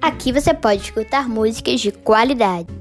Aqui você pode escutar músicas de qualidade.